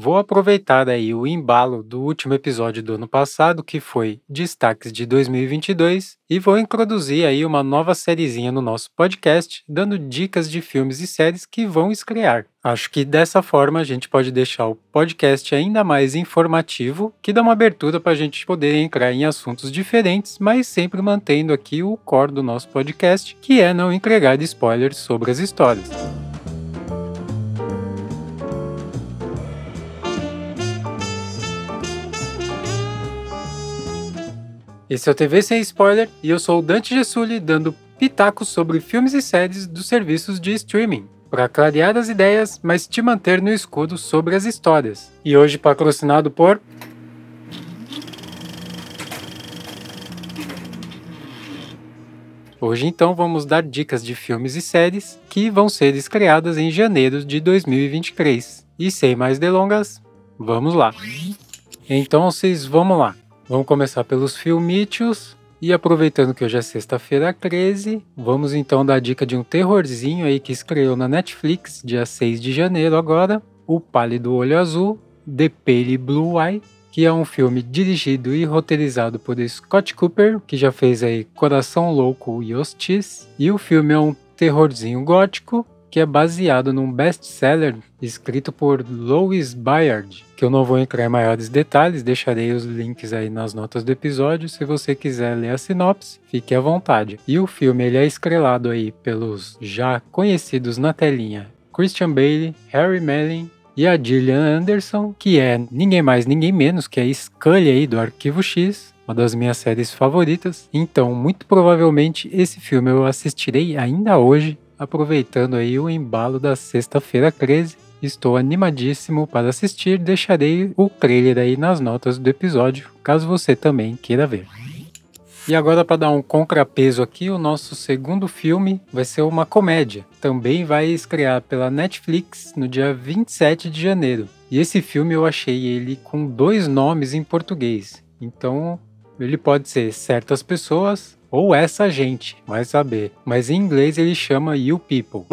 vou aproveitar aí o embalo do último episódio do ano passado, que foi Destaques de 2022, e vou introduzir aí uma nova sériezinha no nosso podcast, dando dicas de filmes e séries que vão estrear. Acho que dessa forma a gente pode deixar o podcast ainda mais informativo, que dá uma abertura para a gente poder entrar em assuntos diferentes, mas sempre mantendo aqui o core do nosso podcast, que é não entregar spoilers sobre as histórias. Esse é o TV Sem Spoiler e eu sou o Dante Gessulli dando pitacos sobre filmes e séries dos serviços de streaming, para clarear as ideias, mas te manter no escudo sobre as histórias. E hoje patrocinado por Hoje então vamos dar dicas de filmes e séries que vão ser estreadas em janeiro de 2023. E sem mais delongas, vamos lá. Então vocês vamos lá. Vamos começar pelos filmítios. E aproveitando que hoje é sexta-feira 13, vamos então dar a dica de um terrorzinho aí que estreou na Netflix, dia 6 de janeiro agora, O Pálido Olho Azul, The Pale Blue Eye, que é um filme dirigido e roteirizado por Scott Cooper, que já fez aí Coração Louco e Hostis, e o filme é um terrorzinho gótico que é baseado num best-seller escrito por Louis Bayard, que eu não vou entrar em maiores detalhes, deixarei os links aí nas notas do episódio, se você quiser ler a sinopse, fique à vontade. E o filme ele é estrelado aí pelos já conhecidos na telinha Christian Bale, Harry Melling e a Gillian Anderson, que é ninguém mais, ninguém menos que a Scully aí do Arquivo X, uma das minhas séries favoritas. Então, muito provavelmente esse filme eu assistirei ainda hoje aproveitando aí o embalo da sexta-feira 13. Estou animadíssimo para assistir, deixarei o trailer aí nas notas do episódio, caso você também queira ver. E agora para dar um contrapeso aqui, o nosso segundo filme vai ser uma comédia. Também vai estrear pela Netflix no dia 27 de janeiro. E esse filme eu achei ele com dois nomes em português. Então, ele pode ser Certas Pessoas ou essa gente, vai saber. Mas em inglês ele chama You People.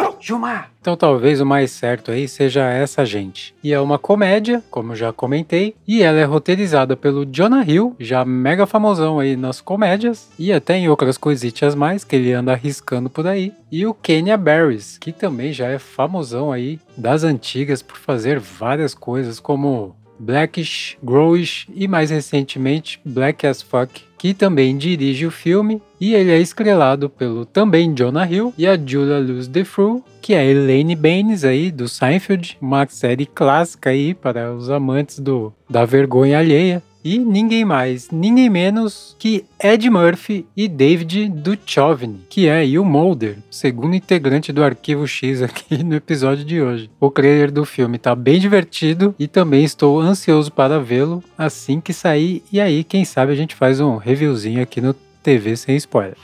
Então talvez o mais certo aí seja essa gente. E é uma comédia, como eu já comentei, e ela é roteirizada pelo Jonah Hill, já mega famosão aí nas comédias, e até em outras coisitas mais que ele anda arriscando por aí. E o Kenya Barris, que também já é famosão aí das antigas por fazer várias coisas como Blackish, Growish e mais recentemente Black as Fuck, que também dirige o filme, e ele é estrelado pelo também Jonah Hill e a Julia Louis-Dreyfus, que é Elaine Baines aí do Seinfeld, uma série clássica aí para os amantes do da vergonha alheia. E ninguém mais, ninguém menos que Ed Murphy e David Duchovny, que é o Mulder, segundo integrante do Arquivo X aqui no episódio de hoje. O trailer do filme tá bem divertido e também estou ansioso para vê-lo assim que sair. E aí, quem sabe a gente faz um reviewzinho aqui no TV sem spoiler.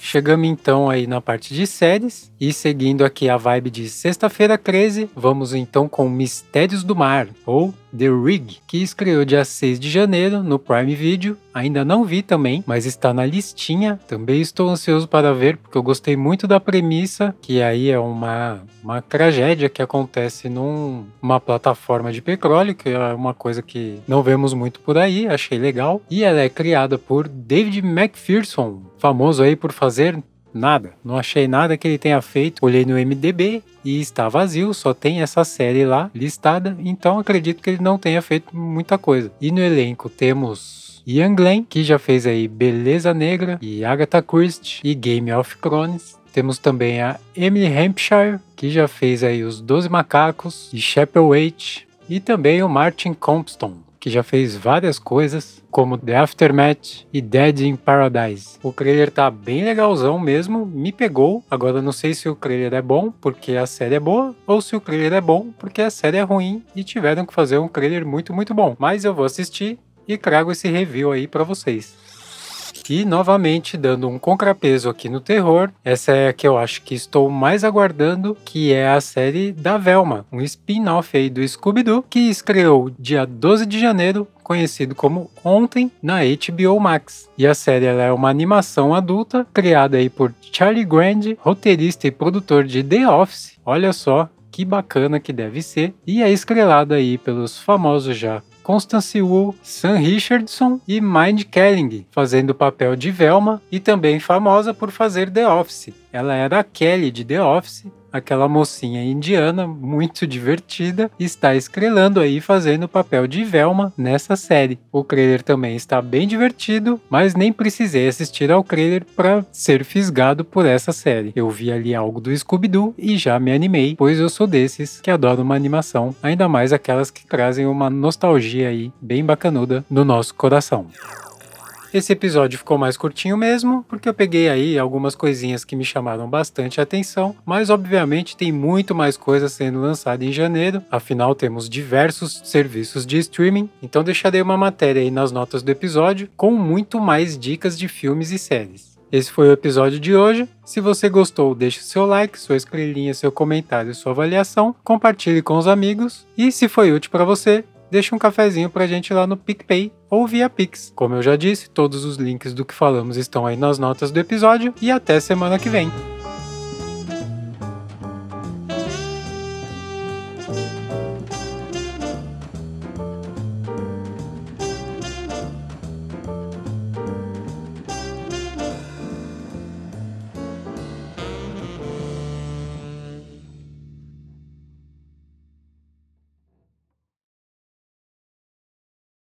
Chegamos então aí na parte de séries e seguindo aqui a vibe de sexta-feira 13, vamos então com Mistérios do Mar ou The Rig, que estreou dia 6 de janeiro no Prime Video. Ainda não vi também, mas está na listinha. Também estou ansioso para ver, porque eu gostei muito da premissa, que aí é uma, uma tragédia que acontece numa num, plataforma de petróleo, que é uma coisa que não vemos muito por aí, achei legal. E ela é criada por David McPherson, famoso aí por fazer Nada, não achei nada que ele tenha feito. Olhei no MDB e está vazio, só tem essa série lá listada, então acredito que ele não tenha feito muita coisa. E no elenco temos Ian Glenn, que já fez aí Beleza Negra e Agatha Christie e Game of Thrones. Temos também a Emily Hampshire, que já fez aí Os Doze Macacos e Waite, e também o Martin Compston, que já fez várias coisas, como The Aftermath e Dead in Paradise. O trailer tá bem legalzão mesmo, me pegou. Agora não sei se o trailer é bom porque a série é boa, ou se o trailer é bom porque a série é ruim e tiveram que fazer um trailer muito, muito bom. Mas eu vou assistir e trago esse review aí para vocês. E novamente dando um contrapeso aqui no terror, essa é a que eu acho que estou mais aguardando, que é a série da Velma, um spin-off aí do Scooby-Doo, que estreou dia 12 de janeiro conhecido como Ontem na HBO Max. E a série é uma animação adulta criada aí por Charlie Grand, roteirista e produtor de The Office. Olha só, que bacana que deve ser, e é estrelada aí pelos famosos já Constance Wu, Sam Richardson e Mind Kelling, fazendo o papel de Velma e também famosa por fazer The Office. Ela era a Kelly de The Office aquela mocinha indiana muito divertida está estrelando aí fazendo o papel de Velma nessa série. O trailer também está bem divertido, mas nem precisei assistir ao trailer para ser fisgado por essa série. Eu vi ali algo do Scooby-Doo e já me animei, pois eu sou desses que adoram uma animação, ainda mais aquelas que trazem uma nostalgia aí bem bacanuda no nosso coração. Esse episódio ficou mais curtinho mesmo, porque eu peguei aí algumas coisinhas que me chamaram bastante atenção, mas obviamente tem muito mais coisa sendo lançada em janeiro, afinal temos diversos serviços de streaming, então deixarei uma matéria aí nas notas do episódio com muito mais dicas de filmes e séries. Esse foi o episódio de hoje. Se você gostou, deixe seu like, sua estrelinha, seu comentário, sua avaliação, compartilhe com os amigos e se foi útil para você, deixa um cafezinho pra gente lá no PicPay ou via Pix. Como eu já disse, todos os links do que falamos estão aí nas notas do episódio e até semana que vem.